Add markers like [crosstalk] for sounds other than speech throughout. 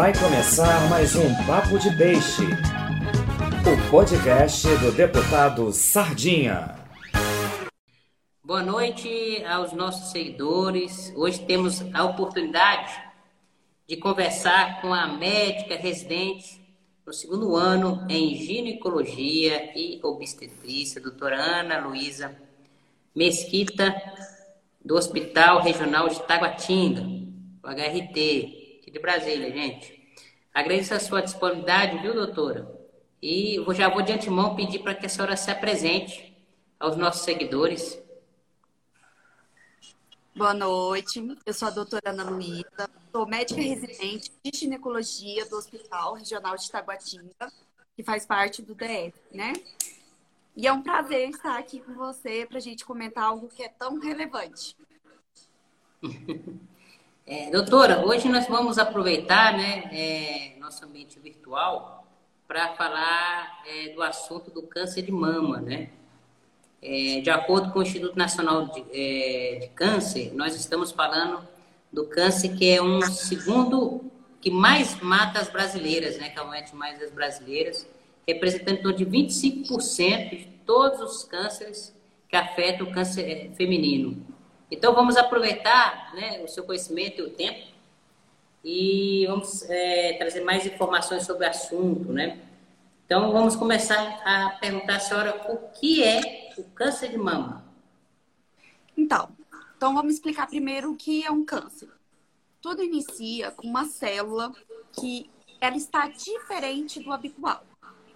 Vai começar mais um Papo de Peixe, o podcast do deputado Sardinha. Boa noite aos nossos seguidores. Hoje temos a oportunidade de conversar com a médica residente no segundo ano em ginecologia e obstetrícia, doutora Ana Luísa Mesquita, do Hospital Regional de Taguatinga, o HRT, aqui de Brasília, gente. Agradeço a sua disponibilidade, viu, doutora? E já vou de antemão pedir para que a senhora se apresente aos nossos seguidores. Boa noite, eu sou a doutora Ana Luísa, sou médica residente de ginecologia do Hospital Regional de Taguatinga, que faz parte do DF, né? E é um prazer estar aqui com você para a gente comentar algo que é tão relevante. [laughs] É, doutora, hoje nós vamos aproveitar né, é, nosso ambiente virtual para falar é, do assunto do câncer de mama, né? É, de acordo com o Instituto Nacional de, é, de, Câncer, nós estamos falando do câncer que é um segundo que mais mata as brasileiras, né? Que mais as brasileiras, representando de 25% de todos os cânceres que afetam o câncer é, feminino. Então, vamos aproveitar né, o seu conhecimento e o tempo e vamos é, trazer mais informações sobre o assunto, né? Então, vamos começar a perguntar à senhora o que é o câncer de mama. Então, então vamos explicar primeiro o que é um câncer. Tudo inicia com uma célula que ela está diferente do habitual.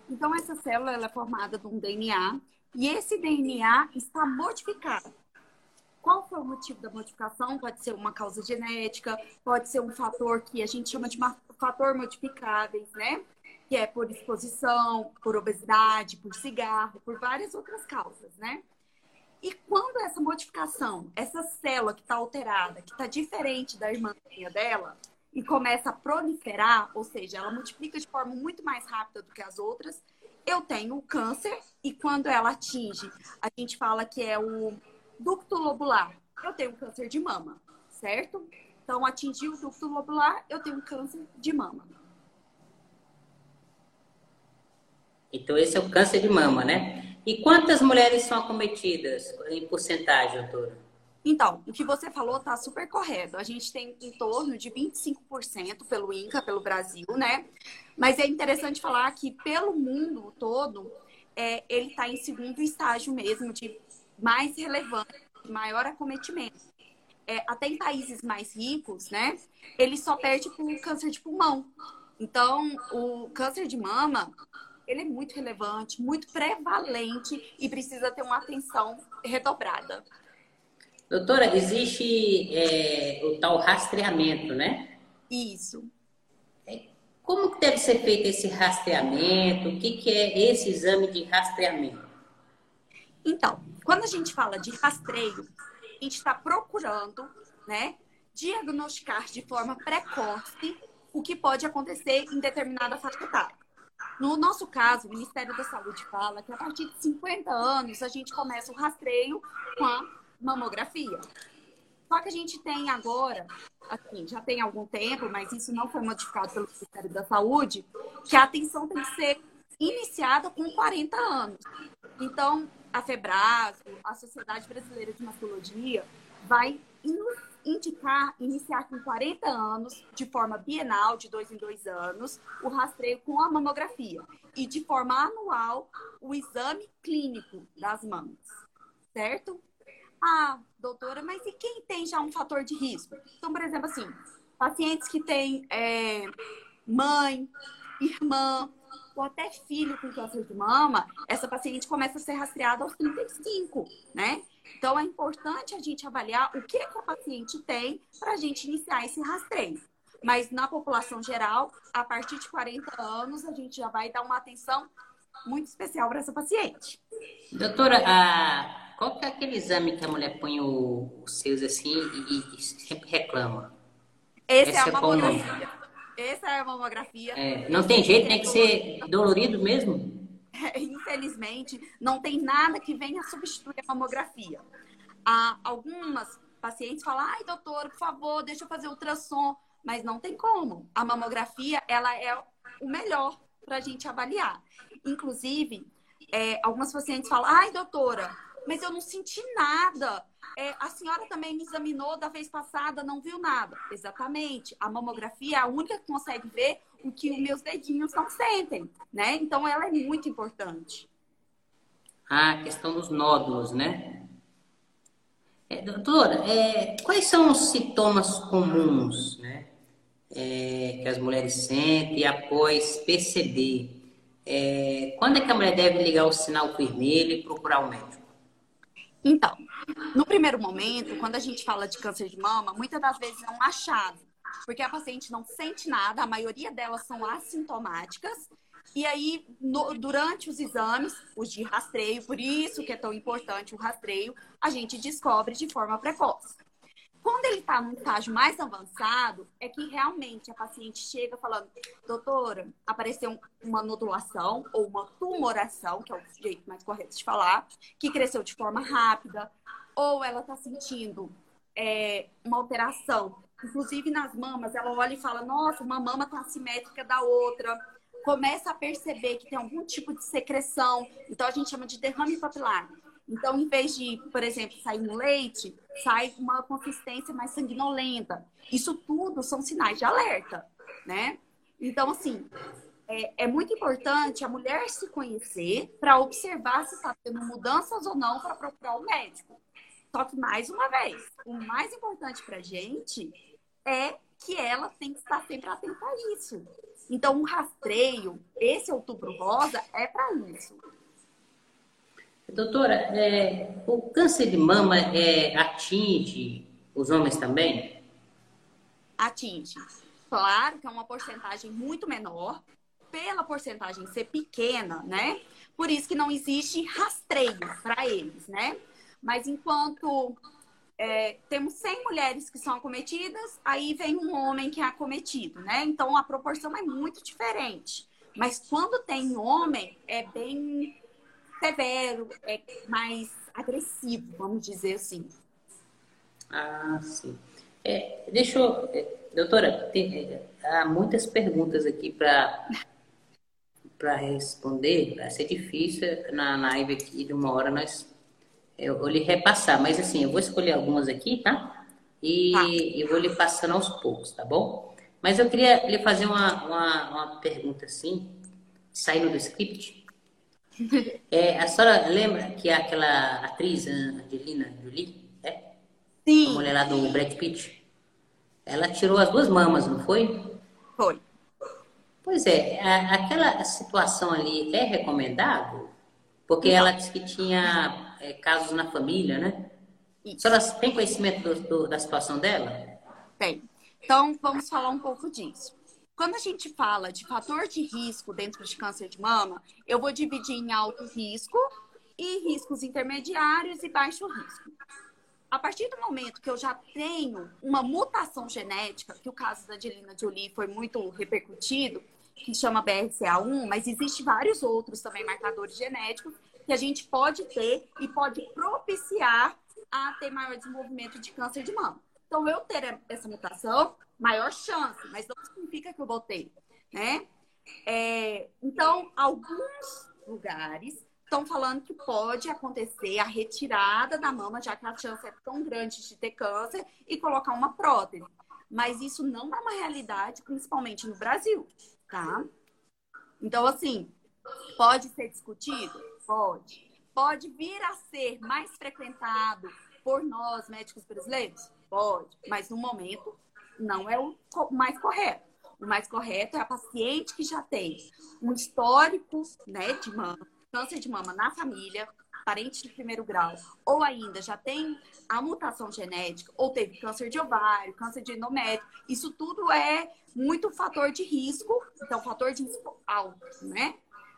Então, essa célula é formada de um DNA e esse DNA está modificado. Qual foi o motivo da modificação? Pode ser uma causa genética, pode ser um fator que a gente chama de fator modificáveis, né? Que é por exposição, por obesidade, por cigarro, por várias outras causas, né? E quando essa modificação, essa célula que está alterada, que está diferente da irmãzinha dela, e começa a proliferar, ou seja, ela multiplica de forma muito mais rápida do que as outras, eu tenho o câncer, e quando ela atinge, a gente fala que é o ducto lobular, eu tenho câncer de mama, certo? Então, atingiu o ducto lobular, eu tenho câncer de mama. Então, esse é o câncer de mama, né? E quantas mulheres são acometidas em porcentagem, doutora? Então, o que você falou está super correto. A gente tem em torno de 25% pelo INCA, pelo Brasil, né? Mas é interessante falar que pelo mundo todo, é, ele está em segundo estágio mesmo de mais relevante, maior acometimento. É, até em países mais ricos, né? Ele só perde por câncer de pulmão. Então, o câncer de mama, ele é muito relevante, muito prevalente e precisa ter uma atenção redobrada. Doutora, existe é, o tal rastreamento, né? Isso. É, como que deve ser feito esse rastreamento? O que, que é esse exame de rastreamento? Então, quando a gente fala de rastreio, a gente está procurando, né, diagnosticar de forma precoce o que pode acontecer em determinada faixa. No nosso caso, o Ministério da Saúde fala que a partir de 50 anos a gente começa o rastreio com a mamografia. Só que a gente tem agora, assim, já tem algum tempo, mas isso não foi modificado pelo Ministério da Saúde, que a atenção tem que ser iniciada com 40 anos. Então, a FEBRAS, a Sociedade Brasileira de Mastologia, vai indicar iniciar com 40 anos, de forma bienal, de dois em dois anos, o rastreio com a mamografia. E de forma anual, o exame clínico das mamas. Certo? Ah, doutora, mas e quem tem já um fator de risco? Então, por exemplo, assim, pacientes que têm é, mãe, irmã, ou até filho com câncer de mama, essa paciente começa a ser rastreada aos 35, né? Então, é importante a gente avaliar o que, que a paciente tem para a gente iniciar esse rastreio. Mas na população geral, a partir de 40 anos, a gente já vai dar uma atenção muito especial para essa paciente. Doutora, a... qual que é aquele exame que a mulher põe os seus assim e, e sempre reclama? Esse Essa é a mamografia. Essa é a mamografia. É, não tem jeito, tem que ser dolorido mesmo? Infelizmente, não tem nada que venha substituir a mamografia. Há algumas pacientes falam, ai, doutor, por favor, deixa eu fazer ultrassom mas não tem como. A mamografia, ela é o melhor para a gente avaliar. Inclusive, é, algumas pacientes falam, ai, doutora, mas eu não senti nada. É, a senhora também me examinou da vez passada, não viu nada. Exatamente. A mamografia é a única que consegue ver o que os meus dedinhos não sentem, né? Então, ela é muito importante. Ah, a questão dos nódulos, né? É, doutora, é, quais são os sintomas comuns, né? É, que as mulheres sentem após perceber? É, quando é que a mulher deve ligar o sinal vermelho e procurar o médico? Então, no primeiro momento, quando a gente fala de câncer de mama, muitas das vezes é um achado, porque a paciente não sente nada, a maioria delas são assintomáticas, e aí, no, durante os exames, os de rastreio, por isso que é tão importante o rastreio, a gente descobre de forma precoce. Quando ele está num estágio mais avançado, é que realmente a paciente chega falando, doutora, apareceu uma nodulação ou uma tumoração, que é o jeito mais correto de falar, que cresceu de forma rápida, ou ela está sentindo é, uma alteração. Inclusive nas mamas, ela olha e fala, nossa, uma mama está assimétrica da outra. Começa a perceber que tem algum tipo de secreção. Então a gente chama de derrame papilar. Então, em vez de, por exemplo, sair no leite, sai uma consistência mais sanguinolenta. Isso tudo são sinais de alerta, né? Então, assim, é, é muito importante a mulher se conhecer para observar se está tendo mudanças ou não para procurar o médico. Só que, mais uma vez, o mais importante para a gente é que ela tem que estar sempre atenta a isso. Então, o rastreio, esse outubro rosa, é para isso. Doutora, é, o câncer de mama é, atinge os homens também? Atinge. Claro que é uma porcentagem muito menor, pela porcentagem ser pequena, né? Por isso que não existe rastreio para eles, né? Mas enquanto é, temos 100 mulheres que são acometidas, aí vem um homem que é acometido, né? Então a proporção é muito diferente. Mas quando tem homem, é bem severo, é mais agressivo, vamos dizer assim. Ah, sim. É, deixa eu. É, doutora, tem, é, há muitas perguntas aqui para para responder. Vai ser difícil na live aqui de uma hora nós eu vou lhe repassar, mas assim, eu vou escolher algumas aqui, tá? E tá. eu vou lhe passando aos poucos, tá bom? Mas eu queria lhe fazer uma, uma, uma pergunta assim, saindo do script. É, a senhora lembra que aquela atriz, Angelina Jolie, é? Sim. A mulher lá do Brad Pitt? Ela tirou as duas mamas, não foi? Foi. Pois é, a, aquela situação ali é recomendável? Porque não. ela disse que tinha é, casos na família, né? Isso. A senhora tem conhecimento do, do, da situação dela? Tem. Então, vamos falar um pouco disso. Quando a gente fala de fator de risco dentro de câncer de mama, eu vou dividir em alto risco e riscos intermediários e baixo risco. A partir do momento que eu já tenho uma mutação genética, que o caso da Angelina Jolie foi muito repercutido, que chama BRCA1, mas existem vários outros também marcadores genéticos que a gente pode ter e pode propiciar a ter maior desenvolvimento de câncer de mama. Então, eu ter essa mutação, maior chance, mas não significa que eu vou ter, né? É, então, alguns lugares estão falando que pode acontecer a retirada da mama, já que a chance é tão grande de ter câncer, e colocar uma prótese. Mas isso não é uma realidade, principalmente no Brasil, tá? Então, assim, pode ser discutido? Pode. Pode vir a ser mais frequentado por nós, médicos brasileiros? Pode. Mas no momento não é o mais correto. O mais correto é a paciente que já tem um histórico né, de mama, câncer de mama na família, parente de primeiro grau, ou ainda já tem a mutação genética, ou teve câncer de ovário, câncer de endométrio. Isso tudo é muito fator de risco, então fator de risco alto, né?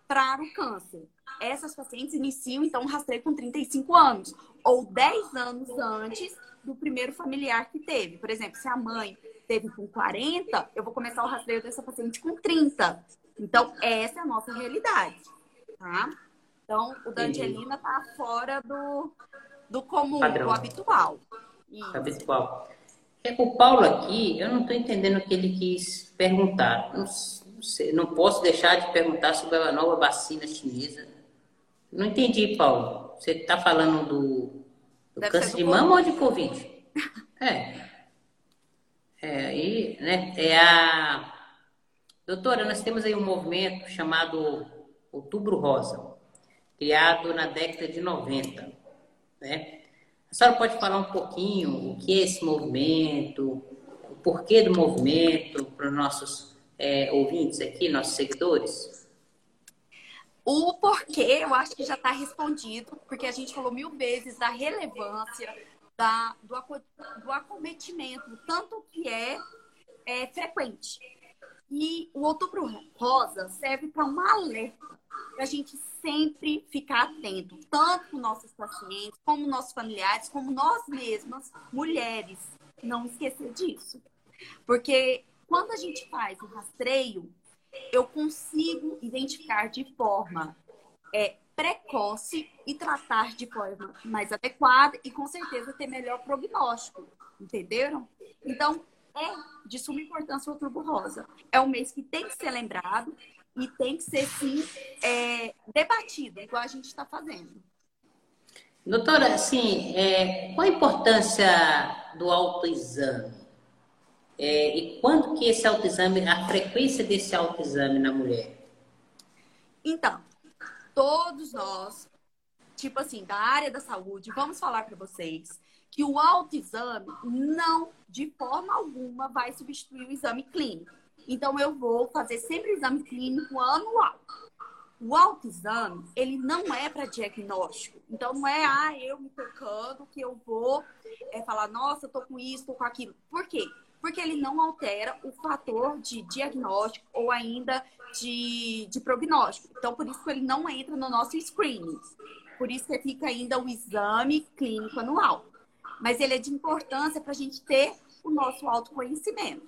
Para o câncer. Essas pacientes iniciam, então, o rastreio com 35 anos, ou 10 anos antes do primeiro familiar que teve. Por exemplo, se a mãe teve com 40, eu vou começar o rastreio dessa paciente com 30. Então, essa é a nossa realidade, tá? Então, o da Angelina tá fora do, do comum, Padrão. do habitual. Isso. Habitual. É, o Paulo aqui, eu não estou entendendo o que ele quis perguntar. Não, não, sei, não posso deixar de perguntar sobre a nova vacina chinesa. Não entendi, Paulo. Você está falando do, do câncer de mama ou de Covid? [laughs] É. É, aí, né, é a... Doutora, nós temos aí um movimento chamado Outubro Rosa, criado na década de 90, né? A senhora pode falar um pouquinho o que é esse movimento, o porquê do movimento para os nossos é, ouvintes aqui, nossos seguidores? O porquê, eu acho que já está respondido, porque a gente falou mil vezes da relevância da, do, do acometimento, tanto que é, é frequente. E o outubro rosa serve para um alerta, para a gente sempre ficar atento, tanto com nossos pacientes, como nossos familiares, como nós mesmas, mulheres, não esquecer disso. Porque quando a gente faz o rastreio, eu consigo identificar de forma é, precoce e tratar de forma mais adequada e com certeza ter melhor prognóstico. Entenderam? Então, é de suma importância o Outubro Rosa. É um mês que tem que ser lembrado e tem que ser, sim, é, debatido, igual a gente está fazendo. Doutora, assim, é, qual a importância do autoexame? É, e quando que esse autoexame, a frequência desse autoexame na mulher? Então, todos nós, tipo assim, da área da saúde, vamos falar para vocês que o autoexame não, de forma alguma, vai substituir o exame clínico. Então, eu vou fazer sempre o exame clínico anual. O autoexame, ele não é para diagnóstico. Então, não é, ah, eu me tocando que eu vou é, falar, nossa, eu tô com isso, tô com aquilo. Por quê? Porque ele não altera o fator de diagnóstico ou ainda de, de prognóstico. Então, por isso que ele não entra no nosso screening. Por isso que fica ainda o exame clínico anual. Mas ele é de importância para a gente ter o nosso autoconhecimento.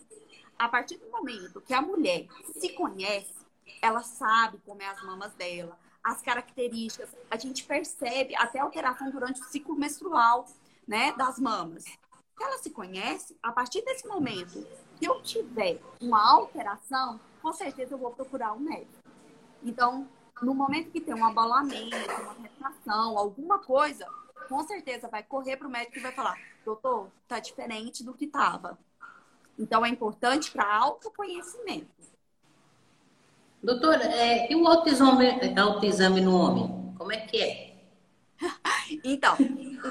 A partir do momento que a mulher se conhece, ela sabe como é as mamas dela, as características, a gente percebe até alteração durante o ciclo menstrual, né, das mamas. Se ela se conhece, a partir desse momento que eu tiver uma alteração, com certeza eu vou procurar um médico. Então, no momento que tem um abalamento, uma retração, alguma coisa, com certeza vai correr para o médico e vai falar: doutor, tá diferente do que estava. Então, é importante para autoconhecimento. Doutora, é, e o autoexame, autoexame no homem? Como é que é? [laughs] então,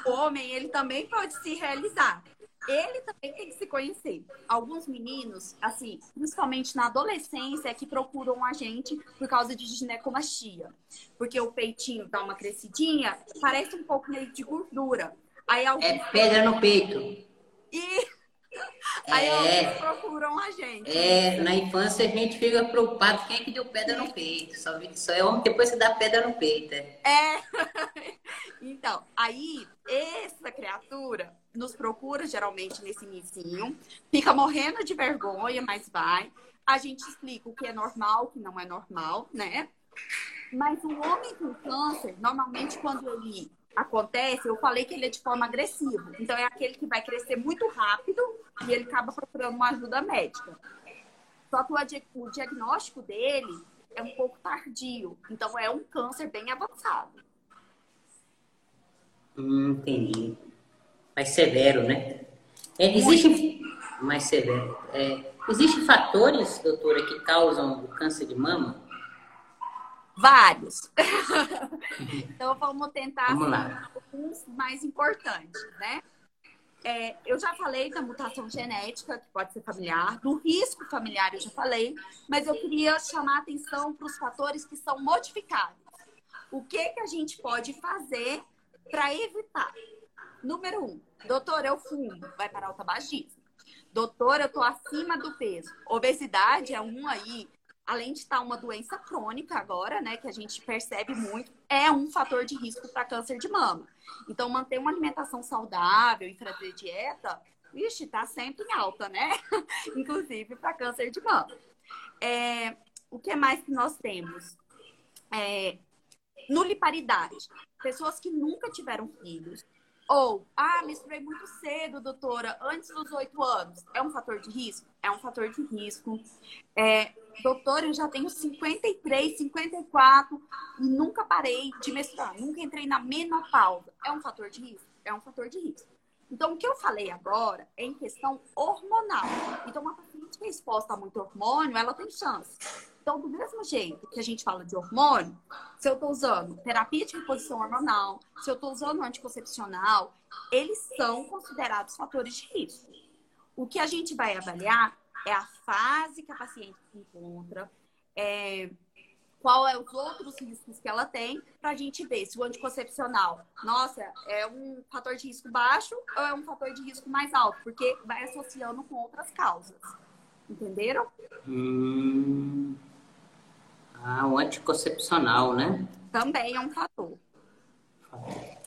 o homem, ele também pode se realizar ele também tem que se conhecer. Alguns meninos, assim, principalmente na adolescência, é que procuram a gente por causa de ginecomastia. Porque o peitinho dá uma crescidinha, parece um pouco meio de gordura. Aí alguns... É pedra no peito. E [laughs] Aí é, procuram a gente. É, na infância a gente fica preocupado quem é que deu pedra no peito. Só, só é homem depois você dá pedra no peito. É. é. [laughs] então, aí essa criatura nos procura geralmente nesse início, fica morrendo de vergonha, mas vai. A gente explica o que é normal, o que não é normal, né? Mas o homem com câncer, normalmente quando ele acontece, eu falei que ele é de forma agressiva. Então, é aquele que vai crescer muito rápido e ele acaba procurando uma ajuda médica. Só que o diagnóstico dele é um pouco tardio. Então, é um câncer bem avançado. Hum, entendi. Mais severo, né? É, existe mais severo. É, Existem fatores, doutora, que causam o câncer de mama? Vários. [laughs] então vamos tentar vamos alguns mais importantes, né? É, eu já falei da mutação genética, que pode ser familiar, do risco familiar eu já falei, mas eu queria chamar a atenção para os fatores que são modificáveis. O que, que a gente pode fazer para evitar? Número um, doutor, eu fumo, vai parar o tabagismo. Doutor, eu tô acima do peso. Obesidade é um aí além de estar uma doença crônica agora, né, que a gente percebe muito, é um fator de risco para câncer de mama. Então, manter uma alimentação saudável e fazer dieta, vixe, tá sempre em alta, né? [laughs] Inclusive para câncer de mama. É, o que mais que nós temos? É, nuliparidade. Pessoas que nunca tiveram filhos, Ou, ah, menstruei muito cedo, doutora, antes dos oito anos. É um fator de risco? É um fator de risco. É, doutora, eu já tenho 53, 54 e nunca parei de menstruar, nunca entrei na menopausa. É um fator de risco? É um fator de risco. Então, o que eu falei agora é em questão hormonal. Então, uma que é exposta a muito hormônio, ela tem chance. Então, do mesmo jeito que a gente fala de hormônio, se eu estou usando terapia de reposição hormonal, se eu estou usando anticoncepcional, eles são considerados fatores de risco. O que a gente vai avaliar é a fase que a paciente se encontra, é, qual é os outros riscos que ela tem, para a gente ver se o anticoncepcional, nossa, é um fator de risco baixo ou é um fator de risco mais alto, porque vai associando com outras causas. Entenderam? Hum... Ah, o anticoncepcional, né? Também é um fator.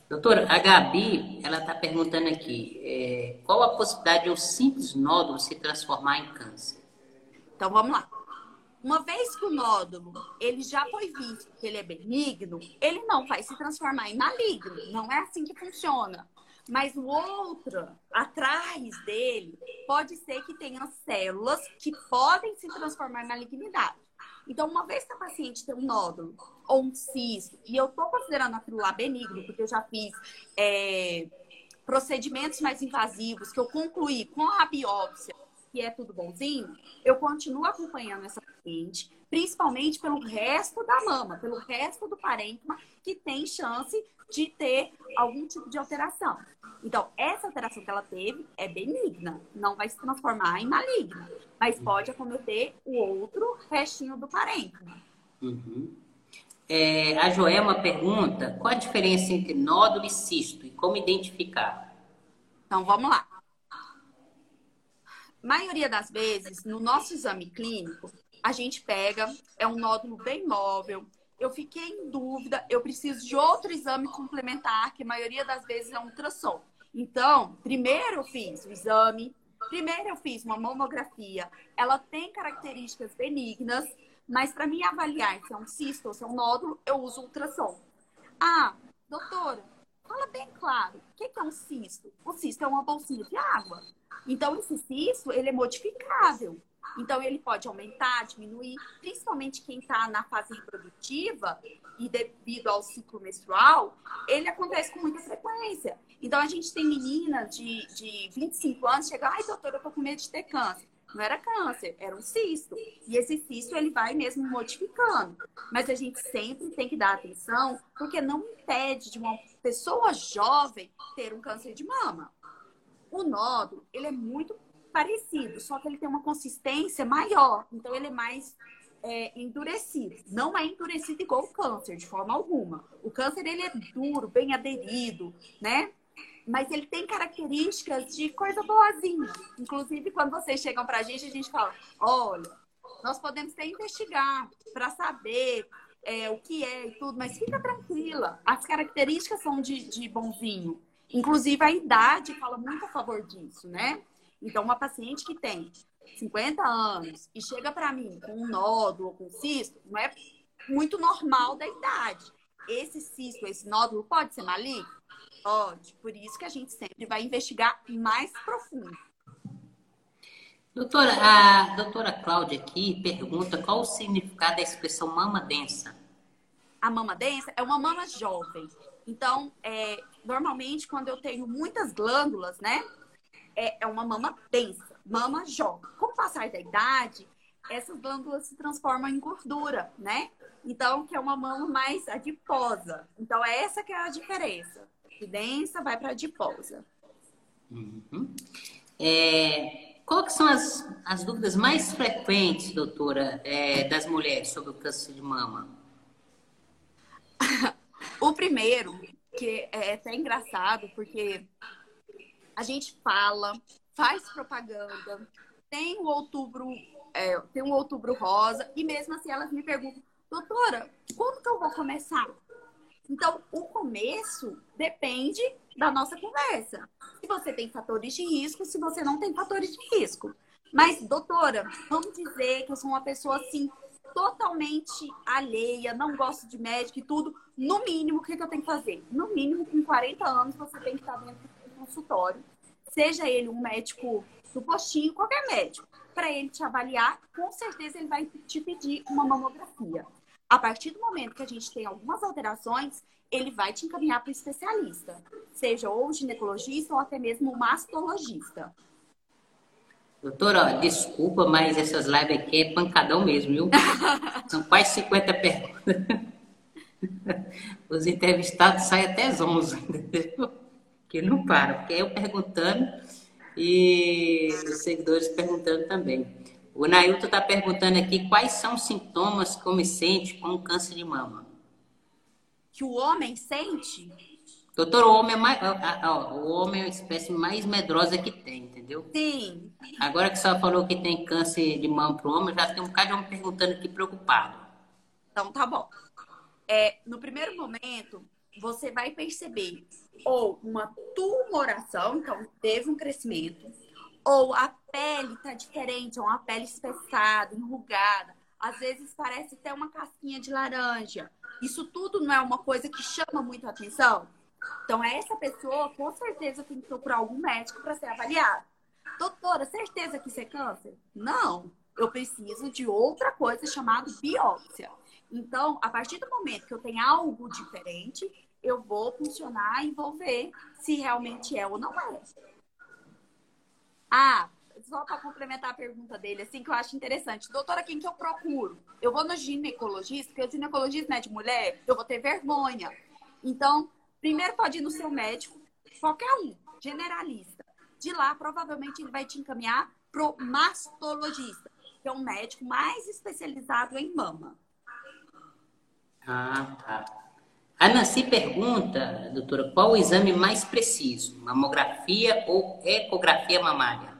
Doutora, a Gabi, ela está perguntando aqui, é, qual a possibilidade de um simples nódulo se transformar em câncer? Então, vamos lá. Uma vez que o nódulo ele já foi visto que ele é benigno, ele não vai se transformar em maligno. Não é assim que funciona. Mas o outro, atrás dele, pode ser que tenha células que podem se transformar em malignidade. Então, uma vez que a paciente tem um nódulo ou um cisto, e eu estou considerando aquilo lá benigno, porque eu já fiz é, procedimentos mais invasivos, que eu concluí com a biópsia, que é tudo bonzinho, eu continuo acompanhando essa paciente, principalmente pelo resto da mama, pelo resto do parênquima, que tem chance de ter algum tipo de alteração. Então, essa alteração que ela teve é benigna, não vai se transformar em maligna, mas uhum. pode acometer o outro restinho do parênquima. Uhum. É, a Joelma pergunta qual a diferença entre nódulo e cisto e como identificar? Então, vamos lá. Maioria das vezes, no nosso exame clínico, a gente pega, é um nódulo bem móvel, eu fiquei em dúvida, eu preciso de outro exame complementar, que a maioria das vezes é um ultrassom. Então, primeiro eu fiz o exame, primeiro eu fiz uma mamografia. Ela tem características benignas, mas para mim avaliar se é um cisto ou se é um nódulo, eu uso ultrassom. Ah, doutora, fala bem claro, o que é um cisto? O cisto é uma bolsinha de água. Então, esse cisto, ele é modificável. Então, ele pode aumentar, diminuir, principalmente quem está na fase reprodutiva e devido ao ciclo menstrual, ele acontece com muita frequência. Então, a gente tem meninas de, de 25 anos que chegam, ai, doutora, eu tô com medo de ter câncer. Não era câncer, era um cisto. E esse cisto, ele vai mesmo modificando. Mas a gente sempre tem que dar atenção, porque não impede de uma pessoa jovem ter um câncer de mama. O nódulo, ele é muito parecido, só que ele tem uma consistência maior, então ele é mais é, endurecido. Não é endurecido igual o câncer, de forma alguma. O câncer ele é duro, bem aderido, né? Mas ele tem características de coisa boazinha. Inclusive, quando vocês chegam pra gente, a gente fala: olha, nós podemos até investigar para saber é, o que é e tudo, mas fica tranquila. As características são de, de bonzinho. Inclusive, a idade fala muito a favor disso, né? Então, uma paciente que tem 50 anos e chega para mim com um nódulo, com um cisto, não é muito normal da idade. Esse cisto, esse nódulo pode ser maligno? Pode. Por isso que a gente sempre vai investigar mais profundo. Doutora, a doutora Cláudia aqui pergunta qual o significado da expressão mama densa. A mama densa é uma mama jovem. Então, é, normalmente, quando eu tenho muitas glândulas, né? é, é uma mama densa, mama jovem. Com o passar da idade, essas glândulas se transformam em gordura, né? Então, que é uma mama mais adiposa. Então, é essa que é a diferença. De densa vai para adiposa. Uhum. É, qual que são as, as dúvidas mais frequentes, doutora, é, das mulheres sobre o câncer de mama? [laughs] o primeiro, que é até engraçado, porque a gente fala, faz propaganda, tem o outubro, é, tem um outubro rosa, e mesmo assim elas me perguntam, doutora, quando que eu vou começar? Então, o começo depende da nossa conversa. Se você tem fatores de risco, se você não tem fatores de risco. Mas, doutora, vamos dizer que eu sou uma pessoa assim, totalmente alheia, não gosto de médico e tudo. no mínimo, o que, que eu tenho que fazer? No mínimo, com 40 anos, você tem que estar dentro do consultório, seja ele um médico do postinho, qualquer médico, para ele te avaliar, com certeza ele vai te pedir uma mamografia. A partir do momento que a gente tem algumas alterações, ele vai te encaminhar para o especialista, seja ou ginecologista ou até mesmo mastologista. Doutora, desculpa, mas essas lives aqui é pancadão mesmo, viu? [laughs] São quase 50 perguntas. Os entrevistados saem até as 11, entendeu? Que não param, porque eu perguntando e os seguidores perguntando também. O Nailton está perguntando aqui quais são os sintomas que o homem sente com o câncer de mama. Que o homem sente? Doutor, o homem é, mais, ó, o homem é a espécie mais medrosa que tem, entendeu? Sim. Agora que você falou que tem câncer de mama para o homem, já tem um bocado de homem perguntando aqui preocupado. Então tá bom. É, no primeiro momento, você vai perceber ou uma tumoração, então teve um crescimento, ou a pele tá diferente, ou uma pele espessada, enrugada. Às vezes parece até uma casquinha de laranja. Isso tudo não é uma coisa que chama muito a atenção? Então, essa pessoa, com certeza, tem que procurar algum médico para ser avaliado. Doutora, certeza que isso é câncer? Não. Eu preciso de outra coisa chamada biópsia. Então, a partir do momento que eu tenho algo diferente, eu vou funcionar e vou ver se realmente é ou não é. Ah, só para complementar a pergunta dele, assim, que eu acho interessante. Doutora, quem que eu procuro? Eu vou no ginecologista, porque o ginecologista é de mulher, eu vou ter vergonha. Então, primeiro pode ir no seu médico, qualquer um, generalista. De lá, provavelmente, ele vai te encaminhar pro mastologista, que é um médico mais especializado em mama. Ah, tá. A Nancy pergunta, doutora, qual o exame mais preciso? Mamografia ou ecografia mamária?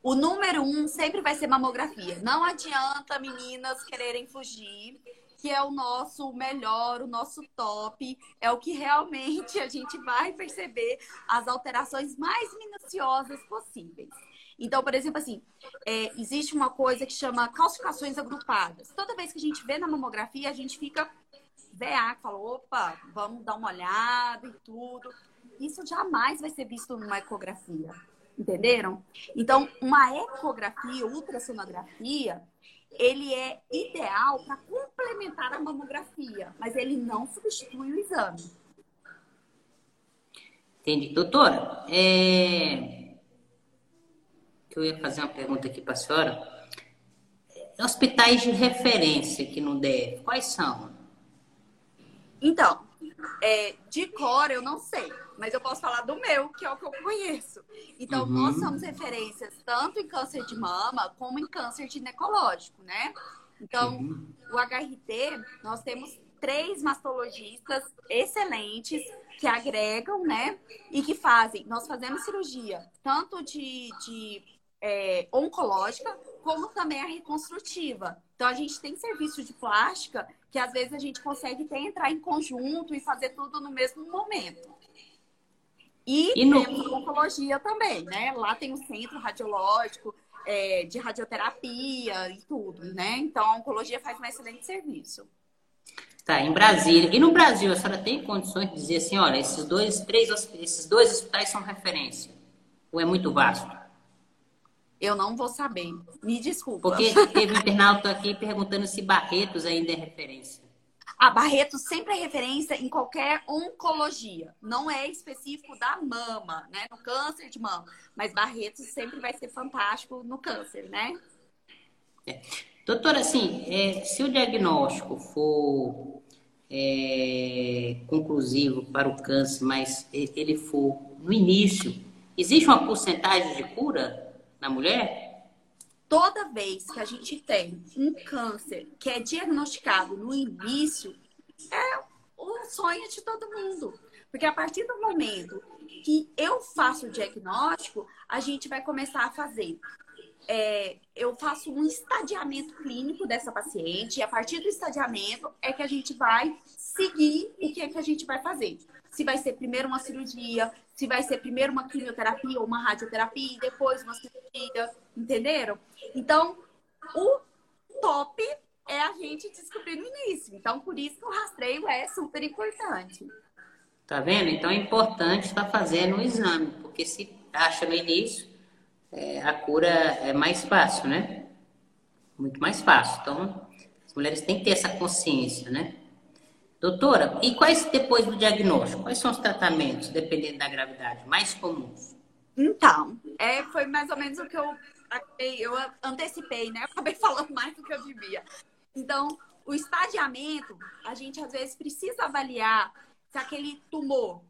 O número um sempre vai ser mamografia. Não adianta meninas quererem fugir, que é o nosso melhor, o nosso top, é o que realmente a gente vai perceber as alterações mais minuciosas possíveis. Então, por exemplo, assim, é, existe uma coisa que chama calcificações agrupadas. Toda vez que a gente vê na mamografia, a gente fica VA, fala, opa, vamos dar uma olhada e tudo. Isso jamais vai ser visto numa ecografia. Entenderam? Então, uma ecografia, ultrassonografia, ele é ideal para complementar a mamografia, mas ele não substitui o exame. Entendi. Doutora, é... eu ia fazer uma pergunta aqui para a senhora. Hospitais de referência que no DF, quais são? Então, é, de cor eu não sei mas eu posso falar do meu, que é o que eu conheço. Então, uhum. nós somos referências tanto em câncer de mama como em câncer ginecológico, né? Então, uhum. o HRT, nós temos três mastologistas excelentes que agregam, né? E que fazem. Nós fazemos cirurgia tanto de, de é, oncológica como também a reconstrutiva. Então, a gente tem serviço de plástica que às vezes a gente consegue até entrar em conjunto e fazer tudo no mesmo momento. E, e no... temos oncologia também, né? Lá tem o centro radiológico é, de radioterapia e tudo, né? Então a oncologia faz um excelente serviço. Tá, em Brasília. E no Brasil, a senhora tem condições de dizer assim, olha, esses dois, três, esses dois hospitais são referência? Ou é muito vasto? Eu não vou saber. Me desculpa. Porque teve um internauta aqui perguntando se Barretos ainda é referência. A Barreto sempre é referência em qualquer oncologia. Não é específico da mama, né? No câncer de mama. Mas Barreto sempre vai ser fantástico no câncer, né? É. Doutora, assim, é, se o diagnóstico for é, conclusivo para o câncer, mas ele for no início, existe uma porcentagem de cura na mulher? toda vez que a gente tem um câncer que é diagnosticado no início, é o sonho de todo mundo. Porque a partir do momento que eu faço o diagnóstico, a gente vai começar a fazer. É, eu faço um estadiamento clínico dessa paciente, e a partir do estadiamento é que a gente vai seguir o que é que a gente vai fazer. Se vai ser primeiro uma cirurgia, se vai ser primeiro uma quimioterapia ou uma radioterapia, e depois uma cirurgia, entenderam? Então, o top é a gente descobrir no início. Então, por isso que o rastreio é super importante. Tá vendo? Então é importante estar fazendo o exame, porque se acha no início, é, a cura é mais fácil, né? Muito mais fácil. Então, as mulheres têm que ter essa consciência, né? Doutora, e quais, depois do diagnóstico, quais são os tratamentos, dependendo da gravidade, mais comuns? Então, é, foi mais ou menos o que eu, eu antecipei, né? Eu acabei [laughs] falando mais do que eu devia. Então, o estadiamento, a gente às vezes precisa avaliar se aquele tumor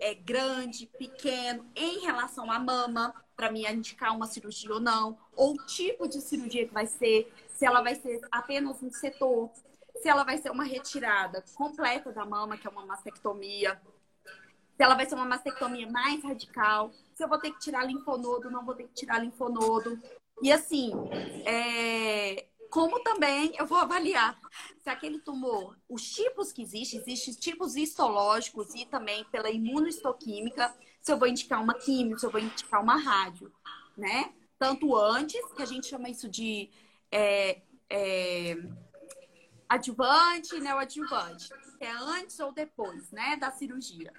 é grande, pequeno, em relação à mama, para me indicar uma cirurgia ou não, ou o tipo de cirurgia que vai ser, se ela vai ser apenas um setor, se ela vai ser uma retirada completa da mama, que é uma mastectomia, se ela vai ser uma mastectomia mais radical, se eu vou ter que tirar linfonodo, não vou ter que tirar linfonodo. E assim, é, como também eu vou avaliar se aquele tumor, os tipos que existem, existem tipos histológicos e também pela imunohistoquímica, se eu vou indicar uma química, se eu vou indicar uma rádio, né? Tanto antes, que a gente chama isso de é, é, adjuvante e neoadjuvante, é antes ou depois, né, da cirurgia.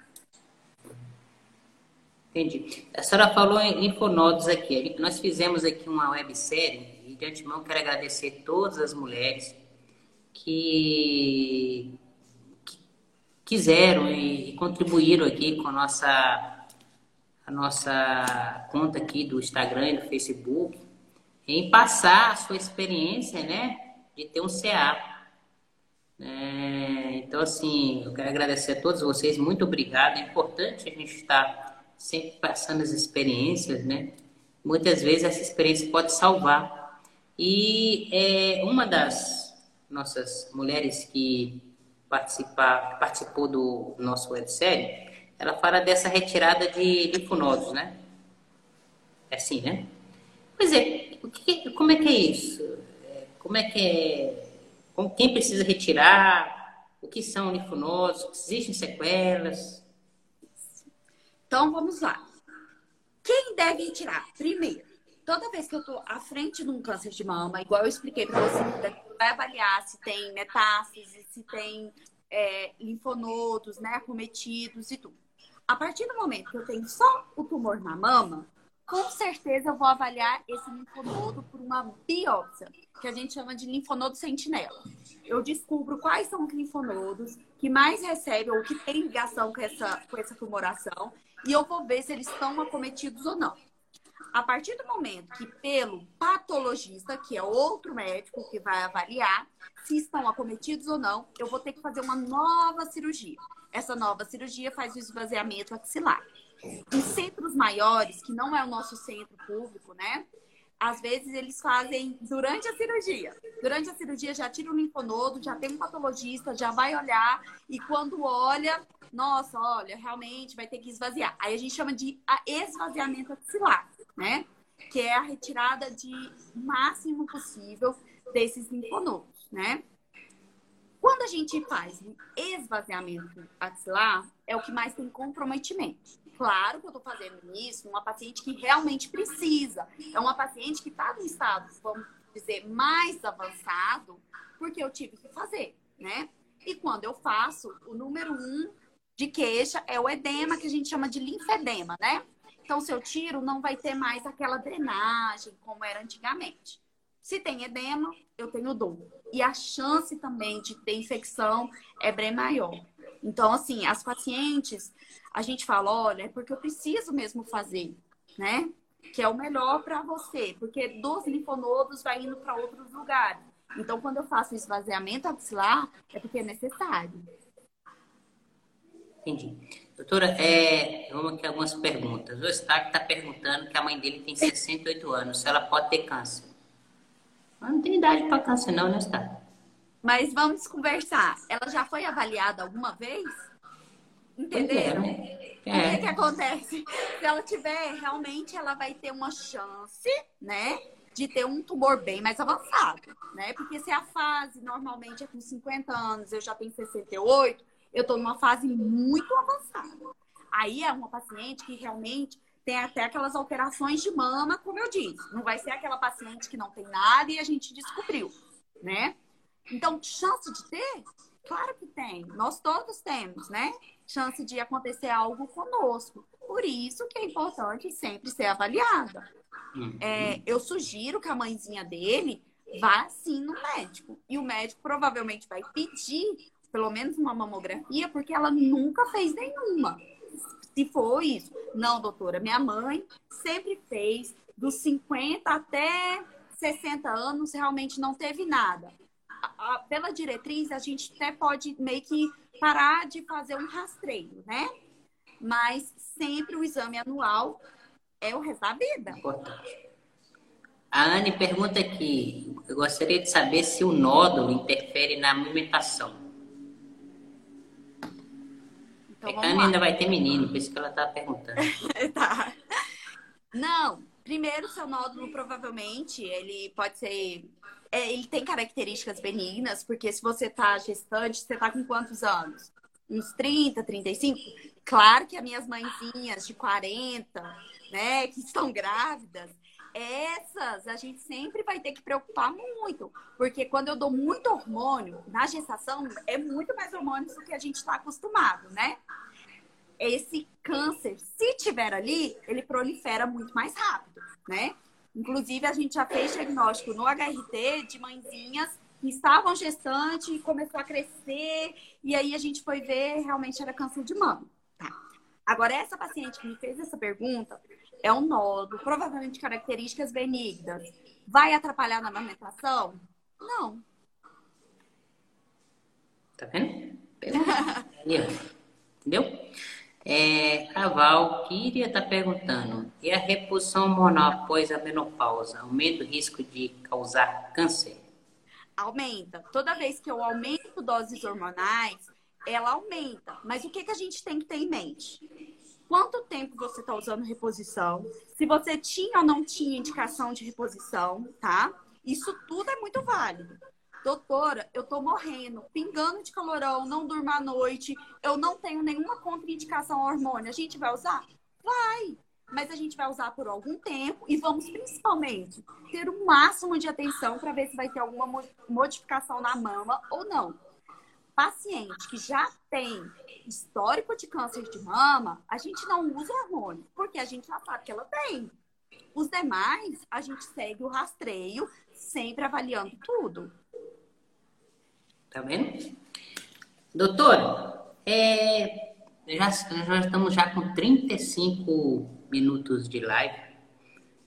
Entendi. A senhora falou em linfonodos aqui. Nós fizemos aqui uma websérie e de antemão quero agradecer todas as mulheres que, que quiseram e contribuíram aqui com a nossa, a nossa conta aqui do Instagram e do Facebook em passar a sua experiência, né, de ter um CA. É, então, assim, eu quero agradecer a todos vocês, muito obrigado. É importante a gente estar sempre passando as experiências, né? Muitas vezes essa experiência pode salvar e é, uma das nossas mulheres que, participa, que participou do nosso websérie, ela fala dessa retirada de linfonodos, né? É assim, né? Pois é, que, como é que é isso? É, como é que é? Quem precisa retirar? O que são linfonodos? Existem sequelas? Então, vamos lá. Quem deve retirar? Primeiro, toda vez que eu tô à frente de um câncer de mama, igual eu expliquei para você, vai avaliar se tem metástase, se tem é, linfonodos, né, acometidos e tudo. A partir do momento que eu tenho só o tumor na mama, com certeza eu vou avaliar esse linfonodo por uma biópsia, que a gente chama de linfonodo sentinela. Eu descubro quais são os linfonodos que mais recebem ou que têm ligação com essa, com essa tumoração e eu vou ver se eles estão acometidos ou não. A partir do momento que, pelo patologista, que é outro médico que vai avaliar se estão acometidos ou não, eu vou ter que fazer uma nova cirurgia. Essa nova cirurgia faz o esvaziamento axilar. Em centros maiores, que não é o nosso centro público, né? Às vezes eles fazem durante a cirurgia. Durante a cirurgia já tira o linfonodo, já tem um patologista, já vai olhar e quando olha, nossa, olha, realmente vai ter que esvaziar. Aí a gente chama de esvaziamento axilar né? Que é a retirada de máximo possível desses linfonodos, né? Quando a gente faz esvaziamento axilar, é o que mais tem comprometimento. Claro que eu estou fazendo isso numa paciente que realmente precisa. É uma paciente que está no estado, vamos dizer, mais avançado, porque eu tive que fazer, né? E quando eu faço, o número um de queixa é o edema, que a gente chama de linfedema, né? Então, se eu tiro, não vai ter mais aquela drenagem como era antigamente. Se tem edema, eu tenho dor. E a chance também de ter infecção é bem maior. Então, assim, as pacientes, a gente fala, olha, é porque eu preciso mesmo fazer, né? Que é o melhor para você, porque dos linfonodos vai indo para outros lugares. Então, quando eu faço esvaziamento axilar, é porque é necessário. Entendi. Doutora, é, vamos aqui algumas perguntas. O Eustáquio está perguntando que a mãe dele tem 68 anos, se ela pode ter câncer. Mas não tem idade para câncer não, né, Eustáquio? Mas vamos conversar. Ela já foi avaliada alguma vez? Entenderam? É. O que, que acontece? [laughs] Se ela tiver, realmente ela vai ter uma chance, né? De ter um tumor bem mais avançado, né? Porque se a fase normalmente é com 50 anos, eu já tenho 68, eu estou numa fase muito avançada. Aí é uma paciente que realmente tem até aquelas alterações de mama, como eu disse. Não vai ser aquela paciente que não tem nada e a gente descobriu, né? Então, chance de ter? Claro que tem. Nós todos temos, né? Chance de acontecer algo conosco. Por isso que é importante sempre ser avaliada. Uhum. É, eu sugiro que a mãezinha dele vá sim no médico. E o médico provavelmente vai pedir pelo menos uma mamografia, porque ela nunca fez nenhuma. Se for isso. Não, doutora, minha mãe sempre fez dos 50 até 60 anos, realmente não teve nada. A, pela diretriz, a gente até pode meio que parar de fazer um rastreio, né? Mas sempre o exame anual é o resto da vida. Importante. A Anne pergunta aqui: eu gostaria de saber se o nódulo interfere na amamentação. Então, é a Anne ainda vai ter menino, por isso que ela está perguntando. [laughs] tá. Não, primeiro, seu nódulo provavelmente ele pode ser. É, ele tem características benignas, porque se você está gestante, você está com quantos anos? Uns 30, 35? Claro que as minhas mãezinhas de 40, né, que estão grávidas, essas a gente sempre vai ter que preocupar muito. Porque quando eu dou muito hormônio na gestação, é muito mais hormônio do que a gente está acostumado, né? Esse câncer, se tiver ali, ele prolifera muito mais rápido, né? Inclusive, a gente já fez diagnóstico no HRT de mãezinhas que estavam gestantes e começou a crescer, e aí a gente foi ver, realmente era câncer de mama. Tá. Agora, essa paciente que me fez essa pergunta, é um nódulo, provavelmente características benignas. Vai atrapalhar na amamentação? Não. Tá vendo? [laughs] Entendeu? É, a Valkyria está perguntando: e a reposição hormonal após a menopausa aumenta o risco de causar câncer? Aumenta. Toda vez que eu aumento doses hormonais, ela aumenta. Mas o que, que a gente tem que ter em mente? quanto tempo você está usando reposição, se você tinha ou não tinha indicação de reposição, tá? Isso tudo é muito válido. Doutora, eu tô morrendo, pingando de calorão, não durmo à noite, eu não tenho nenhuma contraindicação ao hormônio. A gente vai usar? Vai! Mas a gente vai usar por algum tempo e vamos principalmente ter o máximo de atenção para ver se vai ter alguma modificação na mama ou não paciente que já tem histórico de câncer de mama, a gente não usa hormônio, porque a gente já sabe que ela tem. Os demais, a gente segue o rastreio, sempre avaliando tudo. Tá vendo? Doutor, é, já, já estamos já com 35 minutos de live.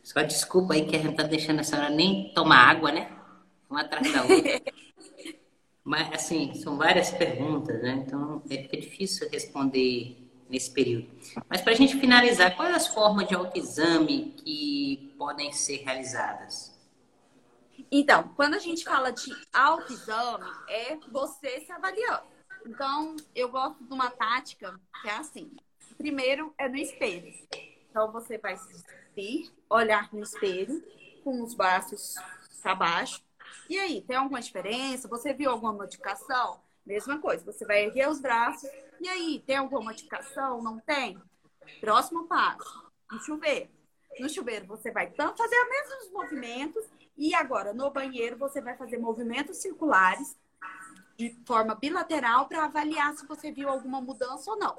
Só desculpa aí que a gente tá deixando a senhora nem tomar água, né? Uma atrás da outra. [laughs] Mas, assim, são várias perguntas, né? Então, é, difícil responder nesse período. Mas, para a gente finalizar, quais as formas de autoexame que podem ser realizadas? Então, quando a gente fala de autoexame, é você se avaliando. Então, eu gosto de uma tática que é assim. Primeiro é no espelho. Então, você vai se despir, olhar no espelho, com os braços para baixo, e aí, tem alguma diferença? Você viu alguma modificação? Mesma coisa, você vai erguer os braços. E aí, tem alguma modificação? Não tem? Próximo passo, no chuveiro. No chuveiro, você vai tanto fazer os mesmos movimentos. E agora, no banheiro, você vai fazer movimentos circulares de forma bilateral para avaliar se você viu alguma mudança ou não.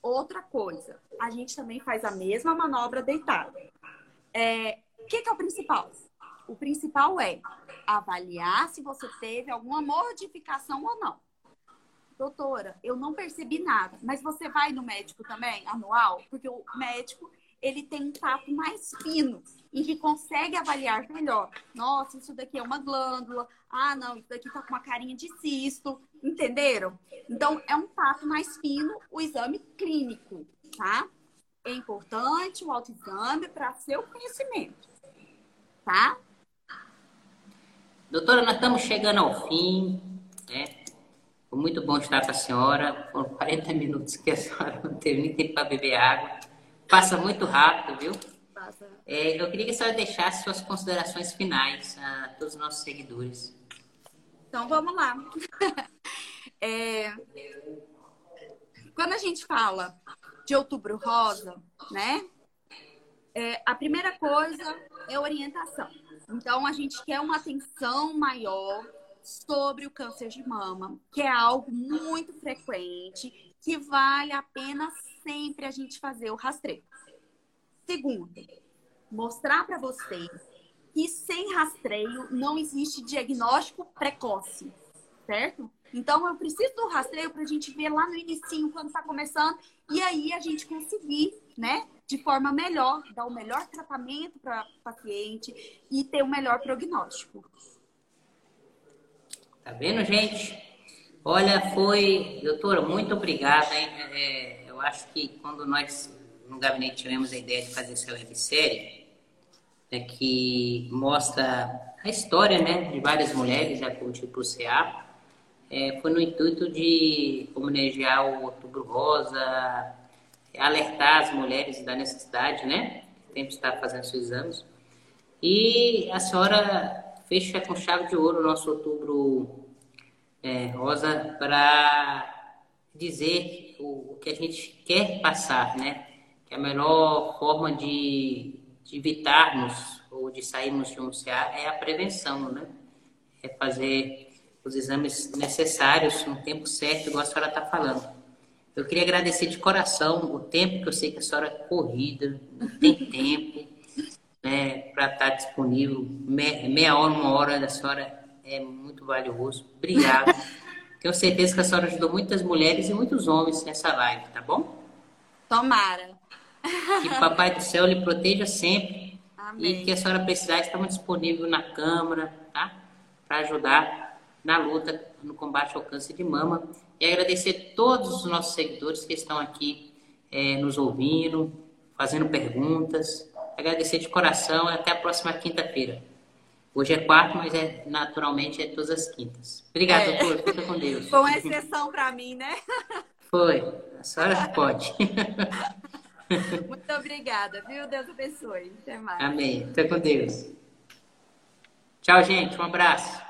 Outra coisa, a gente também faz a mesma manobra deitada. É, o que, que é o principal? O principal é avaliar se você teve alguma modificação ou não. Doutora, eu não percebi nada, mas você vai no médico também, anual? Porque o médico, ele tem um tato mais fino e que consegue avaliar melhor. Nossa, isso daqui é uma glândula. Ah, não, isso daqui tá com uma carinha de cisto. Entenderam? Então, é um tato mais fino o exame clínico, tá? É importante o autoexame para seu conhecimento, tá? Doutora, nós estamos chegando ao fim, né? Foi muito bom estar com a senhora. Foram 40 minutos que a senhora não teve nem tempo para beber água. Passa muito rápido, viu? Passa. É, eu queria que a senhora deixasse suas considerações finais a todos os nossos seguidores. Então, vamos lá. É... Quando a gente fala de outubro rosa, né? É, a primeira coisa é orientação. Então, a gente quer uma atenção maior sobre o câncer de mama, que é algo muito frequente, que vale a pena sempre a gente fazer o rastreio. Segundo, mostrar para vocês que sem rastreio não existe diagnóstico precoce, certo? Então eu preciso do rastreio para a gente ver lá no início quando está começando e aí a gente conseguir, né, de forma melhor, dar o melhor tratamento para o paciente e ter o melhor prognóstico. Tá vendo, gente? Olha, foi, doutora, muito obrigada. Hein? É, eu acho que quando nós no gabinete tivemos a ideia de fazer essa websérie, é que mostra a história né, de várias mulheres já curtidas por CA, é, foi no intuito de homenagear o Outubro Rosa, alertar as mulheres da necessidade, né? Tem que estar fazendo seus exames. E a senhora fecha com chave de ouro o nosso Outubro é, Rosa para dizer o, o, que a gente quer passar, né? Que a melhor forma de, de evitarmos ou de sairmos de um CA é a prevenção, né? É fazer os exames necessários no tempo certo, igual a senhora está falando. Eu queria agradecer de coração o tempo que eu sei que a senhora é corrida, não tem tempo né, para estar tá disponível. Meia hora, uma hora da senhora é muito valioso. Obrigado. [laughs] Tenho certeza que a senhora ajudou muitas mulheres e muitos homens nessa live, tá bom? Tomara. Que Papai do Céu lhe proteja sempre. Amém. E que a senhora precisar, estamos disponível na Câmara, tá? Para ajudar na luta no combate ao câncer de mama. E agradecer a todos os nossos seguidores que estão aqui é, nos ouvindo, fazendo perguntas. Agradecer de coração e até a próxima quinta-feira. Hoje é quarto, mas é naturalmente é todas as quintas. Obrigada, é. doutor. Fica com Deus. Foi uma exceção para mim, né? Foi. A senhora pode. [laughs] Muito obrigada, viu? Deus abençoe. Até mais. Amém. Fica com Deus. Tchau, gente. Um abraço.